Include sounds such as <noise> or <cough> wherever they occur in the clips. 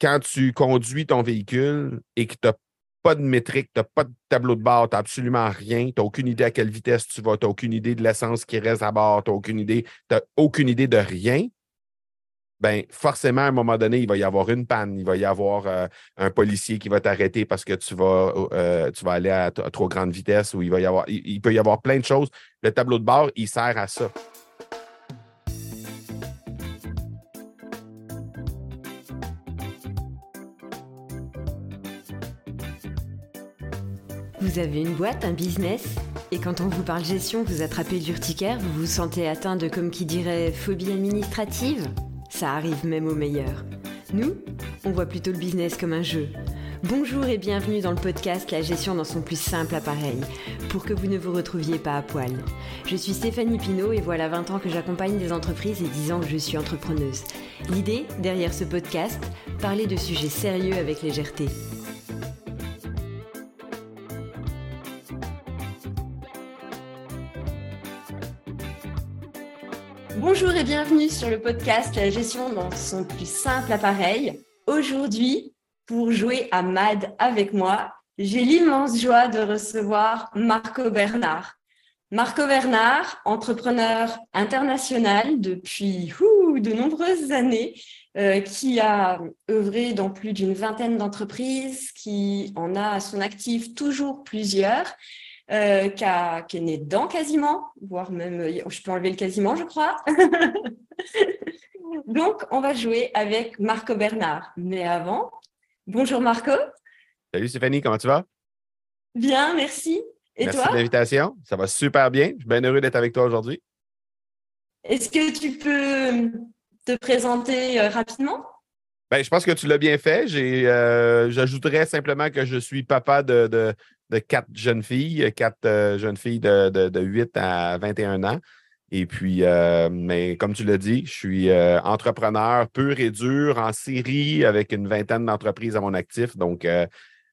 quand tu conduis ton véhicule et que tu n'as pas de métrique, tu n'as pas de tableau de bord, tu n'as absolument rien, tu n'as aucune idée à quelle vitesse tu vas, tu n'as aucune idée de l'essence qui reste à bord, tu n'as aucune idée, tu aucune idée de rien, ben forcément, à un moment donné, il va y avoir une panne, il va y avoir euh, un policier qui va t'arrêter parce que tu vas, euh, tu vas aller à, trop grande vitesse ou il va y avoir, il, peut y avoir plein de choses. Le tableau de bord, il sert à ça. Vous avez une boîte, un business? Et quand on vous parle gestion, vous attrapez l'urticaire, vous vous sentez atteint de, comme qui dirait, phobie administrative? Ça arrive même aux meilleurs. Nous, on voit plutôt le business comme un jeu. Bonjour et bienvenue dans le podcast La gestion dans son plus simple appareil, pour que vous ne vous retrouviez pas à poil. Je suis Stéphanie Pinault et voilà 20 ans que j'accompagne des entreprises et 10 ans que je suis entrepreneuse. L'idée, derrière ce podcast, parler de sujets sérieux avec légèreté. Bonjour et bienvenue sur le podcast La gestion dans son plus simple appareil. Aujourd'hui, pour jouer à MAD avec moi, j'ai l'immense joie de recevoir Marco Bernard. Marco Bernard, entrepreneur international depuis de nombreuses années, euh, qui a œuvré dans plus d'une vingtaine d'entreprises, qui en a à son actif toujours plusieurs euh, qui, est né dedans quasiment, voire même, euh, je peux enlever le quasiment, je crois. <laughs> Donc, on va jouer avec Marco Bernard. Mais avant, bonjour Marco. Salut Stéphanie, comment tu vas? Bien, merci. Et merci de l'invitation. Ça va super bien. Je suis bien heureux d'être avec toi aujourd'hui. Est-ce que tu peux te présenter euh, rapidement? Ben, je pense que tu l'as bien fait. J'ajouterais simplement que je suis papa de, de quatre jeunes filles, quatre euh, jeunes filles de, 8 à 21 ans. Et puis, euh, mais comme tu l'as dit, je suis euh, entrepreneur pur et dur en série avec une vingtaine d'entreprises à mon actif. Donc,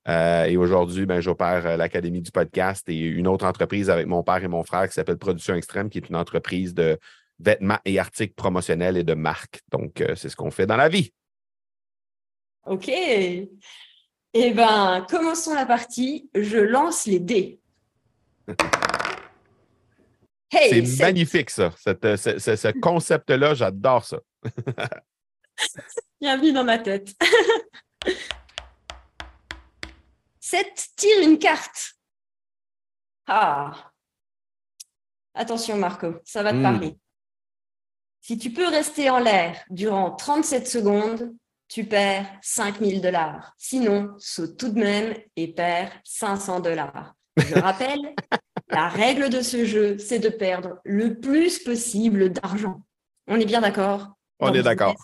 et aujourd'hui, ben, j'opère l'Académie du podcast et une autre entreprise avec mon père et mon frère qui s'appelle Production Extrême, qui est une entreprise de vêtements et articles promotionnels et de marque. Donc, c'est ce qu'on fait dans la vie. OK. Eh bien, commençons la partie. Je lance les dés. c'est magnifique, ça. Euh, ce concept-là, j'adore ça. <laughs> Bienvenue dans ma tête. <laughs> 7 tire une carte. Ah. Attention, Marco, ça va te hmm. parler. Si tu peux rester en l'air durant 37 secondes, tu perds 5000 dollars. Sinon, saute tout de même et perds 500 dollars. Je rappelle, <laughs> la règle de ce jeu, c'est de perdre le plus possible d'argent. On est bien d'accord? On est d'accord.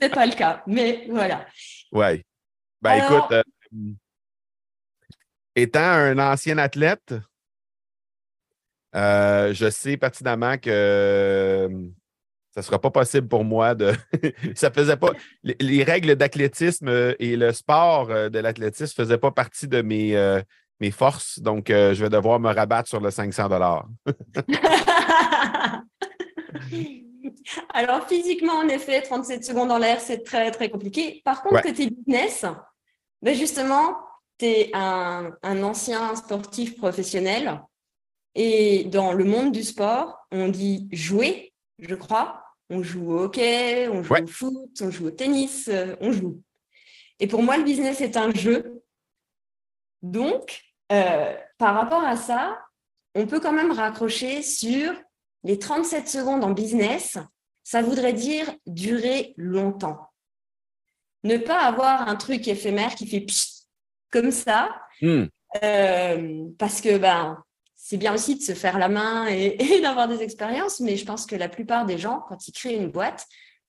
C'est pas le cas, mais voilà. Oui. Ben écoute, euh, étant un ancien athlète, euh, je sais pertinemment que ça ne sera pas possible pour moi de. <laughs> ça faisait pas. Les, règles d'athlétisme euh, et le sport euh, de l'athlétisme ne faisaient pas partie de mes, euh, mes forces. Donc, je vais devoir me rabattre sur le 500 <laughs> Alors, physiquement, en effet, 37 secondes en l'air, c'est très, très compliqué. Par contre, côté business, ben justement, tu es un, un ancien sportif professionnel. Et dans le monde du sport, on dit jouer, je crois, on joue au hockey, on joue au foot, on joue au tennis, euh, on joue. Et pour moi, le business est un jeu. Donc, euh, par rapport à ça, on peut quand même raccrocher sur les 37 secondes en business. Ça voudrait dire durer longtemps. Ne pas avoir un truc éphémère qui fait comme ça. Hmm. Euh, parce que ben, c'est bien aussi de se faire la main <laughs> et, d'avoir des expériences, mais je pense que la plupart des gens, quand ils créent une boîte,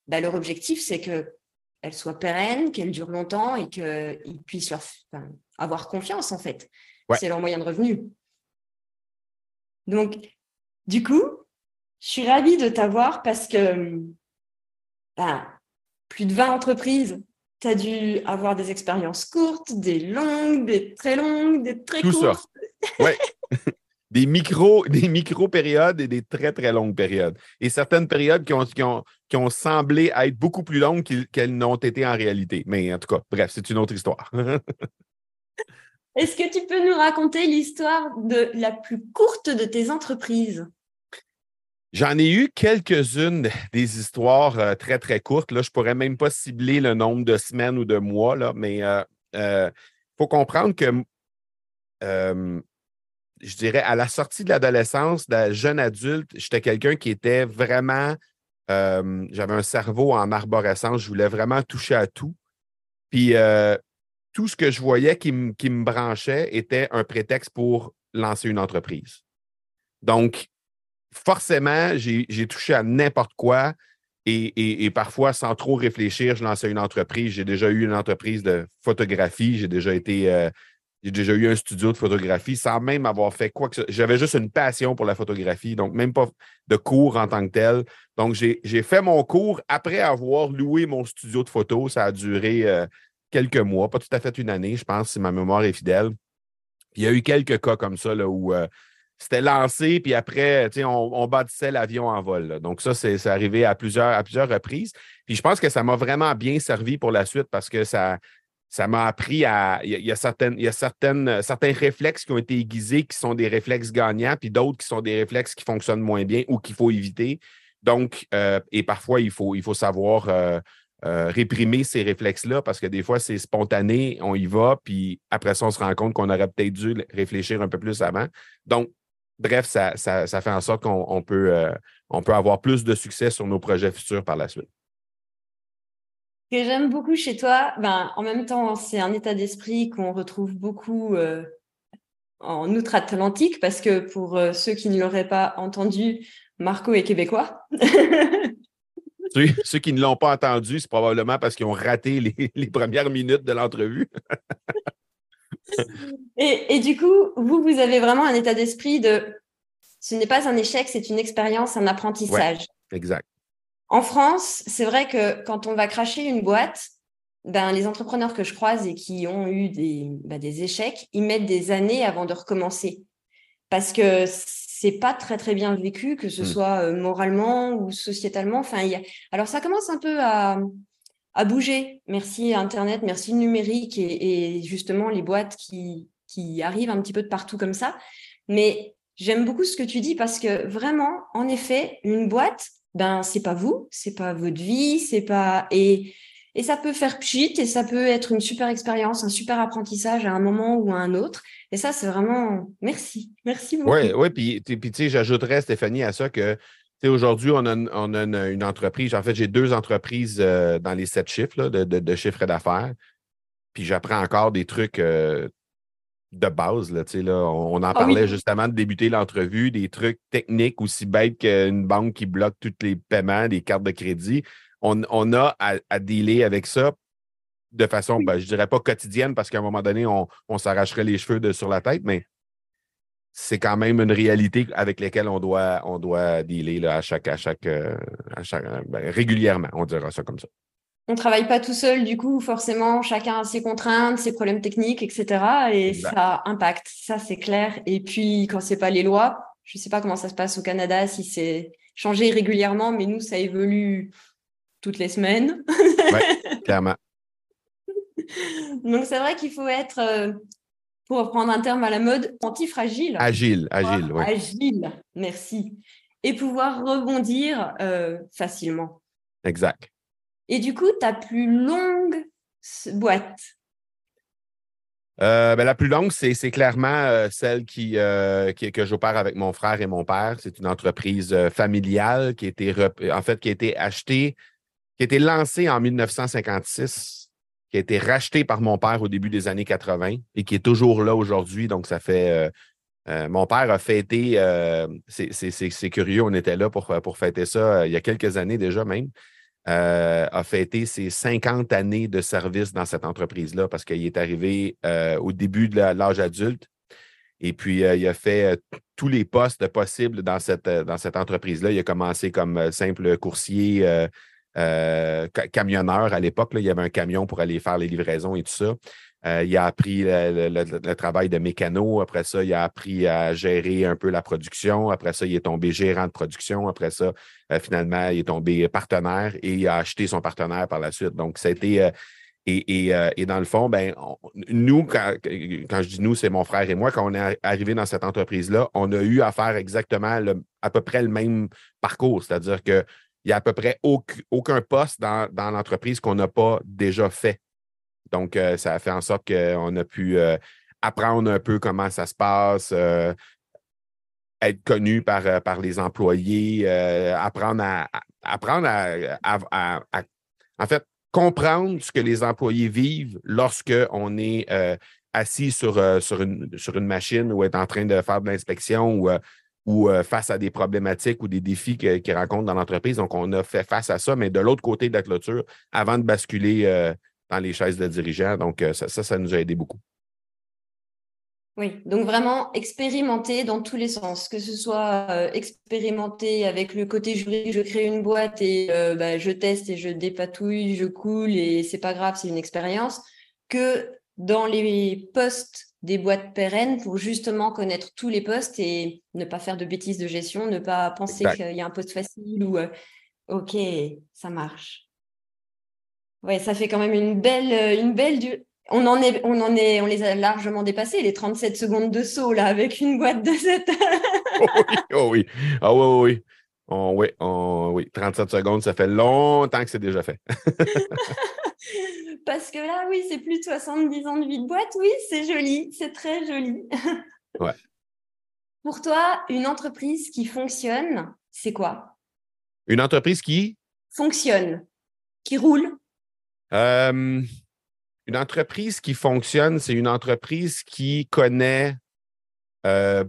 bah, leur objectif, c'est qu'elle soit pérenne, qu'elle dure longtemps et qu'ils puissent leur, avoir confiance, en fait. C'est leur moyen de revenu. Donc, du coup, je suis ravie de t'avoir parce que bah, plus de 20 entreprises, tu as dû avoir des expériences courtes, des longues, des très longues, des très courtes. Ça. Ouais. <laughs> des micro, <laughs> des micro-périodes et des très, très longues périodes. Et certaines périodes qui ont, qui ont, qui ont semblé être beaucoup plus longues qu'elles n'ont été en réalité. Mais en tout cas, bref, c'est une autre histoire. <laughs> Est-ce que tu peux nous raconter l'histoire de la plus courte de tes entreprises? J'en ai eu quelques-unes des histoires euh, très, très courtes. Là, je ne pourrais même pas cibler le nombre de semaines ou de mois, là, mais il euh, euh, faut comprendre que je dirais à la sortie de l'adolescence, de jeune adulte, j'étais quelqu'un qui était vraiment. J'avais un cerveau en arborescence, je voulais vraiment toucher à tout. Puis tout ce que je voyais qui, me branchait était un prétexte pour lancer une entreprise. Donc, forcément, j'ai touché à n'importe quoi et, parfois, sans trop réfléchir, je lançais une entreprise. J'ai déjà eu une entreprise de photographie, j'ai déjà été. Euh, j'ai déjà eu un studio de photographie sans même avoir fait quoi que ce soit. J'avais juste une passion pour la photographie, donc même pas de cours en tant que tel. Donc, j'ai fait mon cours après avoir loué mon studio de photo. Ça a duré euh, quelques mois, pas tout à fait une année, je pense, si ma mémoire est fidèle. il y a eu quelques cas comme ça là, où euh, c'était lancé, puis après, on, on bâtissait l'avion en vol. Donc, ça, c'est arrivé à plusieurs, à plusieurs reprises. Puis je pense que ça m'a vraiment bien servi pour la suite parce que ça, ça m'a appris à. Il y, a, certaines, il y a certaines, certains réflexes qui ont été aiguisés qui sont des réflexes gagnants, puis d'autres qui sont des réflexes qui fonctionnent moins bien ou qu'il faut éviter. Donc, euh, et parfois, il faut, il faut savoir euh, euh, réprimer ces réflexes-là parce que des fois, c'est spontané, on y va, puis après ça, on se rend compte qu'on aurait peut-être dû réfléchir un peu plus avant. Donc, bref, ça, fait en sorte qu'on peut, euh, peut avoir plus de succès sur nos projets futurs par la suite. Que j'aime beaucoup chez toi, ben, en même temps, c'est un état d'esprit qu'on retrouve beaucoup euh, en outre-Atlantique parce que pour ceux qui ne l'auraient pas entendu, Marco est québécois. <laughs> Ceux, qui ne l'ont pas entendu, c'est probablement parce qu'ils ont raté les, premières minutes de l'entrevue. <laughs> et, du coup, vous, vous avez vraiment un état d'esprit de ce n'est pas un échec, c'est une expérience, un apprentissage. exact. En France, c'est vrai que quand on va cracher une boîte, ben, les entrepreneurs que je croise et qui ont eu des, ben, des échecs, ils mettent des années avant de recommencer. Parce que c'est pas très très bien vécu, que ce mmh. soit euh, moralement ou sociétalement. Enfin, alors ça commence un peu à, à bouger. Merci Internet, merci le numérique et, justement les boîtes qui, qui arrivent un petit peu de partout comme ça. Mais j'aime beaucoup ce que tu dis parce que vraiment, en effet, une boîte, ben c'est pas vous, c'est pas votre vie, c'est pas et et ça peut faire pchit et ça peut être une super expérience, un super apprentissage à un moment ou à un autre. Et ça, c'est vraiment merci. Merci beaucoup. Oui, oui. Puis, tu sais, j'ajouterais, Stéphanie, à ça que aujourd'hui, on a, on a une, entreprise. En fait, j'ai deux entreprises euh, dans les sept chiffres de, de, chiffres d'affaires. Puis j'apprends encore des trucs euh, de base. Là, là, on, en ah parlait justement de débuter l'entrevue, des trucs techniques aussi bêtes qu'une banque qui bloque tous les paiements, des cartes de crédit on, a à, dealer avec ça de façon, ben, je ne dirais pas quotidienne, parce qu'à un moment donné, on, s'arracherait les cheveux de, sur la tête, mais c'est quand même une réalité avec laquelle on doit, on doit dealer là, à chaque, à chaque, euh, ben, régulièrement, on dira ça comme ça. On ne travaille pas tout seul, du coup, forcément, chacun a ses contraintes, ses problèmes techniques, etc. Et ça impacte, ça c'est clair. Et puis, quand ce n'est pas les lois, je ne sais pas comment ça se passe au Canada, si c'est changé régulièrement, mais nous, ça évolue toutes les semaines. <laughs> clairement. Donc, c'est vrai qu'il faut être, euh, pour reprendre un terme à la mode, antifragile. Agile, agile, oui. Agile, merci. Et pouvoir rebondir euh, facilement. Exact. Et du coup, ta plus longue boîte? Euh, ben, la plus longue, c'est clairement celle qui, qui, que j'opère avec mon frère et mon père. C'est une entreprise familiale qui a été, en fait, qui a été achetée qui a été lancé en 1956, qui a été racheté par mon père au début des années 80 et qui est toujours là aujourd'hui. Donc, ça fait. Euh, euh, mon père a fêté, euh, c'est curieux, on était là pour, pour fêter ça il y a quelques années déjà même, a fêté ses 50 années de service dans cette entreprise-là parce qu'il est arrivé au début de l'âge adulte. Et puis, il a fait tous les postes possibles dans cette, dans cette entreprise-là. Il a commencé comme simple coursier camionneur à l'époque. Il y avait un camion pour aller faire les livraisons et tout ça. Il a appris le, travail de mécano. Après ça, il a appris à gérer un peu la production. Après ça, il est tombé gérant de production. Après ça, finalement, il est tombé partenaire et il a acheté son partenaire par la suite. Donc, été euh, et, dans le fond, ben, nous, quand, je dis nous, c'est mon frère et moi, quand on est arrivé dans cette entreprise-là, on a eu à faire exactement à peu près le même parcours. C'est-à-dire qu'il n'y a à peu près aucun, poste dans, l'entreprise qu'on n'a pas déjà fait. Donc, euh, ça a fait en sorte qu'on a pu euh, apprendre un peu comment ça se passe, être connu par, par les employés, apprendre à, apprendre à, en fait, comprendre ce que les employés vivent lorsqu'on est euh, assis sur, euh, sur, une, sur une machine ou est en train de faire de l'inspection ou, euh, ou face à des problématiques ou des défis qu'ils rencontrent dans l'entreprise. Donc, on a fait face à ça, mais de l'autre côté de la clôture, avant de basculer dans les chaises de dirigeants. Donc, ça, ça nous a aidé beaucoup. Oui, donc vraiment expérimenter dans tous les sens, que ce soit euh, expérimenter avec le côté juridique, je crée une boîte et euh, bah, je teste et je dépatouille, je coule et c'est pas grave, c'est une expérience, que dans les postes des boîtes pérennes pour justement connaître tous les postes et ne pas faire de bêtises de gestion, ne pas penser qu'il y a un poste facile ou euh, ok, ça marche. Ouais, ça fait quand même une belle, une belle, on en est, on en est, on les a largement dépassés, les 37 secondes de saut, là, avec une boîte de 7. <laughs> oh oui, ah oui, oui. oui, oui, 37 secondes, ça fait longtemps que c'est déjà fait. <laughs> Parce que là, oui, c'est plus de 70 ans de vie de boîte. Oui, c'est joli, c'est très joli. <laughs> ouais. Pour toi, une entreprise qui fonctionne, c'est quoi? Une entreprise qui? Fonctionne, qui roule euh, une entreprise qui fonctionne, c'est une entreprise qui connaît, euh,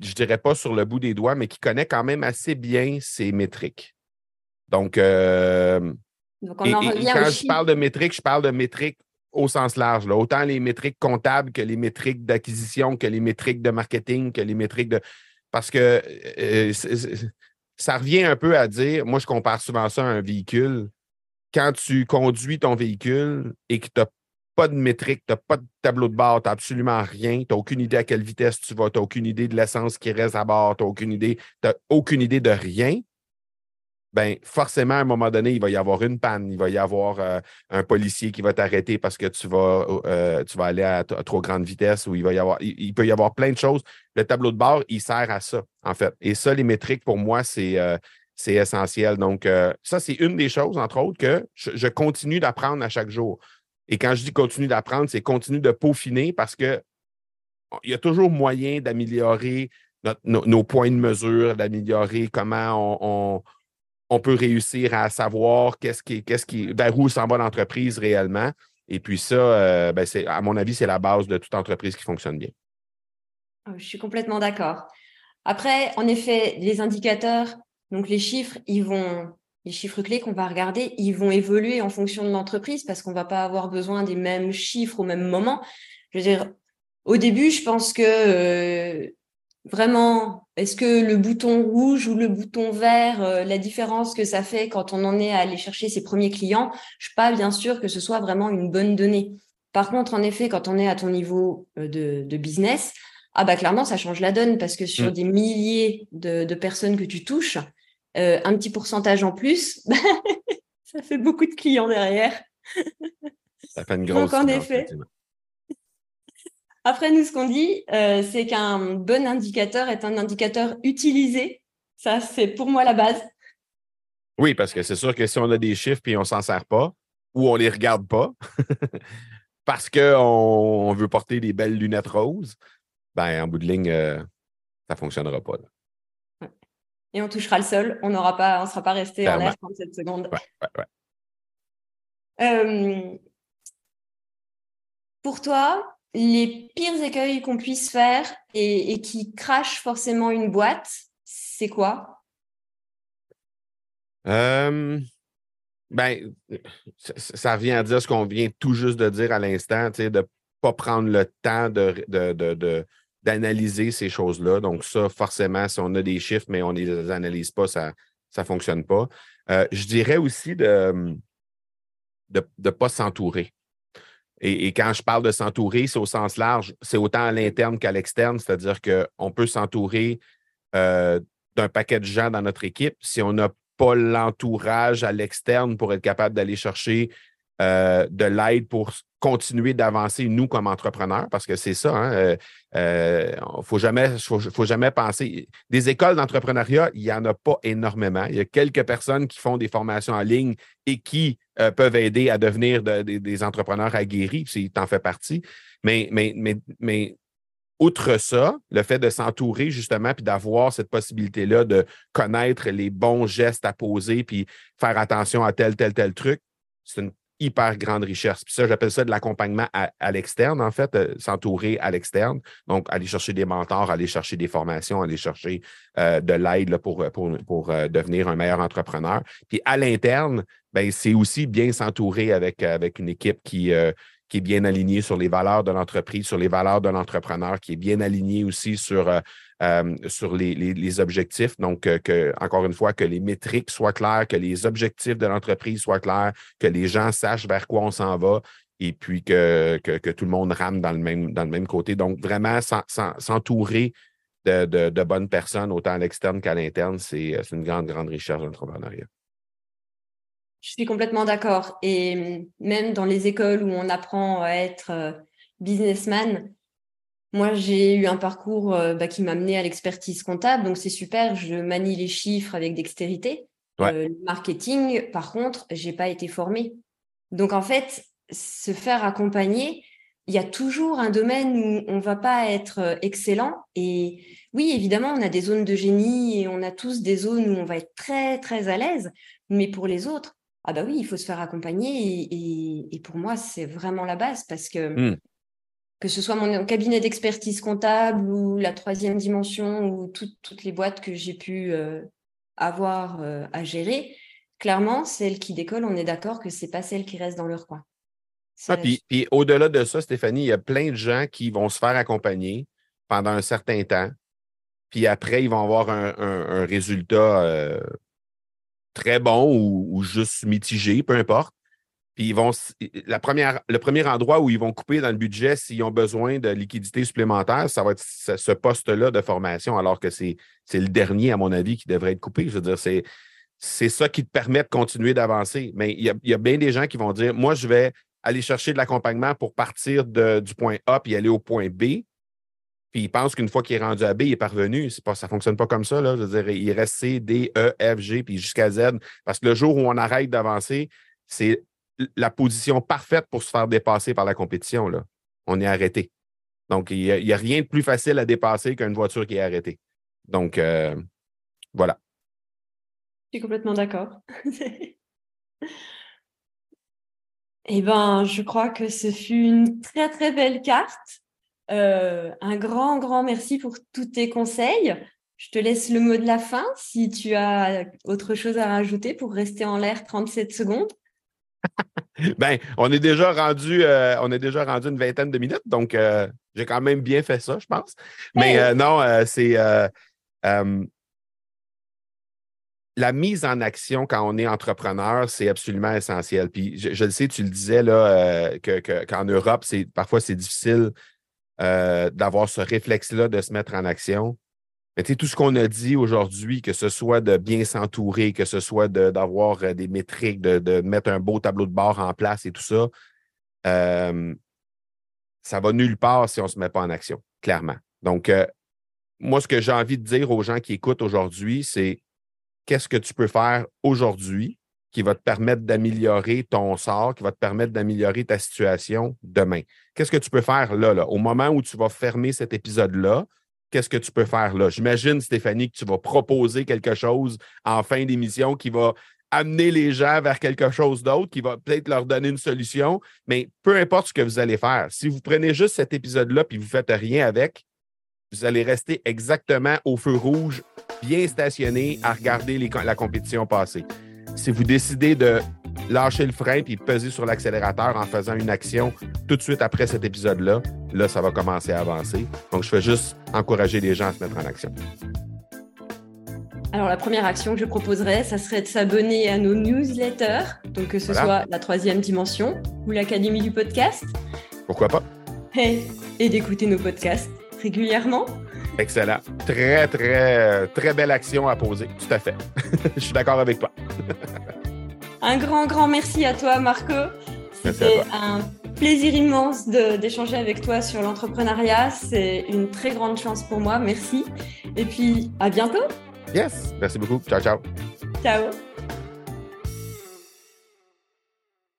je ne dirais pas sur le bout des doigts, mais qui connaît quand même assez bien ses métriques. Donc, euh, quand je parle de métriques, je parle de métriques au sens large. Autant les métriques comptables que les métriques d'acquisition, que les métriques de marketing, que les métriques de. Parce que euh, ça revient un peu à dire, moi, je compare souvent ça à un véhicule quand tu conduis ton véhicule et que tu n'as pas de métrique, tu n'as pas de tableau de bord, tu n'as absolument rien, tu n'as aucune idée à quelle vitesse tu vas, tu n'as aucune idée de l'essence qui reste à bord, tu n'as aucune idée, aucune idée de rien, ben forcément, à un moment donné, il va y avoir une panne, il va y avoir euh, un policier qui va t'arrêter parce que tu vas, euh, tu vas aller à, trop grande vitesse ou il va y avoir, il, peut y avoir plein de choses. Le tableau de bord, il sert à ça, en fait. Et ça, les métriques, pour moi, c'est euh, c'est essentiel. Donc, euh, ça, c'est une des choses, entre autres, que je, continue d'apprendre à chaque jour. Et quand je dis continue d'apprendre, c'est continue de peaufiner parce que il y a toujours moyen d'améliorer nos, points de mesure, d'améliorer comment on, peut réussir à savoir qu'est-ce qui, qu'est-ce qui, vers où s'en va l'entreprise réellement. Et puis ça, euh, ben, c'est, à mon avis, c'est la base de toute entreprise qui fonctionne bien. Oh, je suis complètement d'accord. Après, en effet, les indicateurs, donc les chiffres, ils vont, les chiffres clés qu'on va regarder, ils vont évoluer en fonction de l'entreprise parce qu'on va pas avoir besoin des mêmes chiffres au même moment. Je veux dire, au début, je pense que euh, vraiment, est-ce que le bouton rouge ou le bouton vert, euh, la différence que ça fait quand on en est à aller chercher ses premiers clients, je suis pas bien sûr que ce soit vraiment une bonne donnée. Par contre, en effet, quand on est à ton niveau euh, de, business, ah bah clairement, ça change la donne parce que sur mmh. des milliers de, personnes que tu touches, euh, un petit pourcentage en plus, <laughs> ça fait beaucoup de clients derrière. Ça fait une grosse. Donc, en effet. Après, nous, ce qu'on dit, euh, c'est qu'un bon indicateur est un indicateur utilisé. Ça, c'est pour moi la base. Oui, parce que c'est sûr que si on a des chiffres et on ne s'en sert pas, ou on ne les regarde pas, <laughs> parce qu'on veut porter des belles lunettes roses, ben, en bout de ligne, euh, ça ne fonctionnera pas et on touchera le sol. On n'aura pas, on sera pas resté en l'air 37 secondes. Euh, pour toi, les pires écueils qu'on puisse faire et, qui crachent forcément une boîte, c'est quoi? Euh, ben, ça, revient à dire ce qu'on vient tout juste de dire à l'instant, de ne pas prendre le temps de, de d'analyser ces choses-là. Donc, ça, forcément, si on a des chiffres, mais on ne les analyse pas, ça ne fonctionne pas. je dirais aussi de ne pas s'entourer. Et, quand je parle de s'entourer, c'est au sens large, c'est autant à l'interne qu'à l'externe, c'est-à-dire qu'on peut s'entourer d'un paquet de gens dans notre équipe. Si on n'a pas l'entourage à l'externe pour être capable d'aller chercher de l'aide pour continuer d'avancer, nous, comme entrepreneurs, parce que c'est ça, il hein, ne euh, euh, faut, jamais, faut, jamais penser. Des écoles d'entrepreneuriat, il n'y en a pas énormément. Il y a quelques personnes qui font des formations en ligne et qui euh, peuvent aider à devenir des entrepreneurs aguerris, puis tu en fais partie. Mais, mais, mais, mais outre ça, le fait de s'entourer justement, puis d'avoir cette possibilité-là de connaître les bons gestes à poser, puis faire attention à tel, tel, tel truc, c'est une hyper grande richesse. Puis ça, j'appelle ça de l'accompagnement à, l'externe, en fait, euh, s'entourer à l'externe. Donc, aller chercher des mentors, aller chercher des formations, aller chercher euh, de l'aide pour, pour, pour euh, devenir un meilleur entrepreneur. Puis à l'interne, ben, c'est aussi bien s'entourer avec, avec une équipe qui, qui est bien alignée sur les valeurs de l'entreprise, sur les valeurs de l'entrepreneur, qui est bien alignée aussi sur euh, sur les, objectifs. Donc, euh, encore une fois, que les métriques soient claires, que les objectifs de l'entreprise soient clairs, que les gens sachent vers quoi on s'en va et puis que, que, tout le monde rame dans le même, dans le même côté. Donc, vraiment, s'entourer de, bonnes personnes, autant à l'externe qu'à l'interne, c'est une grande, grande richesse de l'entrepreneuriat. Je suis complètement d'accord. Et même dans les écoles où on apprend à être euh, businessman, moi, j'ai eu un parcours euh, bah, qui m'a amené à l'expertise comptable, donc c'est super. Je manie les chiffres avec dextérité. Euh, le marketing, par contre, j'ai pas été formée. Donc en fait, se faire accompagner, il y a toujours un domaine où on va pas être excellent. Et oui, évidemment, on a des zones de génie et on a tous des zones où on va être très très à l'aise. Mais pour les autres, ah bah oui, il faut se faire accompagner. Et, pour moi, c'est vraiment la base parce que mmh que ce soit mon cabinet d'expertise comptable ou la troisième dimension ou toutes les boîtes que j'ai pu euh, avoir euh, à gérer, clairement, celle qui décolle, on est d'accord que ce n'est pas celle qui reste dans leur coin. Ah, puis, au-delà de ça, Stéphanie, il y a plein de gens qui vont se faire accompagner pendant un certain temps, puis après, ils vont avoir un, résultat euh, très bon ou, juste mitigé, peu importe. Puis ils vont, la première, le premier endroit où ils vont couper dans le budget s'ils ont besoin de liquidité supplémentaire, ça va être ce, poste-là de formation, alors que c'est le dernier, à mon avis, qui devrait être coupé. Je veux dire, c'est c'est ça qui te permet de continuer d'avancer. Mais il y, a, bien des gens qui vont dire Moi, je vais aller chercher de l'accompagnement pour partir du point A puis aller au point B. Puis ils pensent qu'une fois qu'il est rendu à B, il est parvenu. Pas, ça ne fonctionne pas comme ça. Là. Je veux dire, il reste C, D, E, F, G, puis jusqu'à Z. Parce que le jour où on arrête d'avancer, c'est la position parfaite pour se faire dépasser par la compétition. On est arrêté. Donc, il n'y a, rien de plus facile à dépasser qu'une voiture qui est arrêtée. Donc, euh, voilà. Je suis complètement d'accord. <laughs> eh bien, je crois que ce fut une très, très belle carte. Euh, un grand, grand merci pour tous tes conseils. Je te laisse le mot de la fin si tu as autre chose à rajouter pour rester en l'air 37 secondes. <laughs> ben, on est déjà rendu, euh, on est déjà rendu une vingtaine de minutes, donc euh, j'ai quand même bien fait ça, je pense. Mais non, c'est la mise en action quand on est entrepreneur, c'est absolument essentiel. Puis je, le sais, tu le disais là, qu'en Europe, c'est parfois c'est difficile d'avoir ce réflexe-là de se mettre en action. Mais tout ce qu'on a dit aujourd'hui, que ce soit de bien s'entourer, que ce soit d'avoir euh, des métriques, de, mettre un beau tableau de bord en place et tout ça, euh, ça va nulle part si on ne se met pas en action, clairement. Donc, euh, moi, ce que j'ai envie de dire aux gens qui écoutent aujourd'hui, c'est qu'est-ce que tu peux faire aujourd'hui qui va te permettre d'améliorer ton sort, qui va te permettre d'améliorer ta situation demain. Qu'est-ce que tu peux faire là, là, au moment où tu vas fermer cet épisode-là, qu'est-ce que tu peux faire là? J'imagine, Stéphanie, que tu vas proposer quelque chose en fin d'émission qui va amener les gens vers quelque chose d'autre, qui va peut-être leur donner une solution, mais peu importe ce que vous allez faire, si vous prenez juste cet épisode-là et vous ne faites rien avec, vous allez rester exactement au feu rouge, bien stationné à regarder la compétition passer. Si vous décidez de lâcher le frein puis peser sur l'accélérateur en faisant une action tout de suite après cet épisode-là, là, ça va commencer à avancer. Donc, je fais juste encourager les gens à se mettre en action. Alors, la première action que je proposerais, ça serait de s'abonner à nos newsletters, donc que ce soit la troisième dimension ou l'Académie du podcast. Pourquoi pas? Et, et d'écouter nos podcasts régulièrement. Excellent. Très, très, très belle action à poser. Tout à fait. <laughs> je suis d'accord avec toi. Un grand, grand merci à toi, Marco. C'était un plaisir immense d'échanger avec toi sur l'entrepreneuriat. C'est une très grande chance pour moi. Merci. Et puis, à bientôt. Yes. Merci beaucoup. Ciao, ciao. Ciao.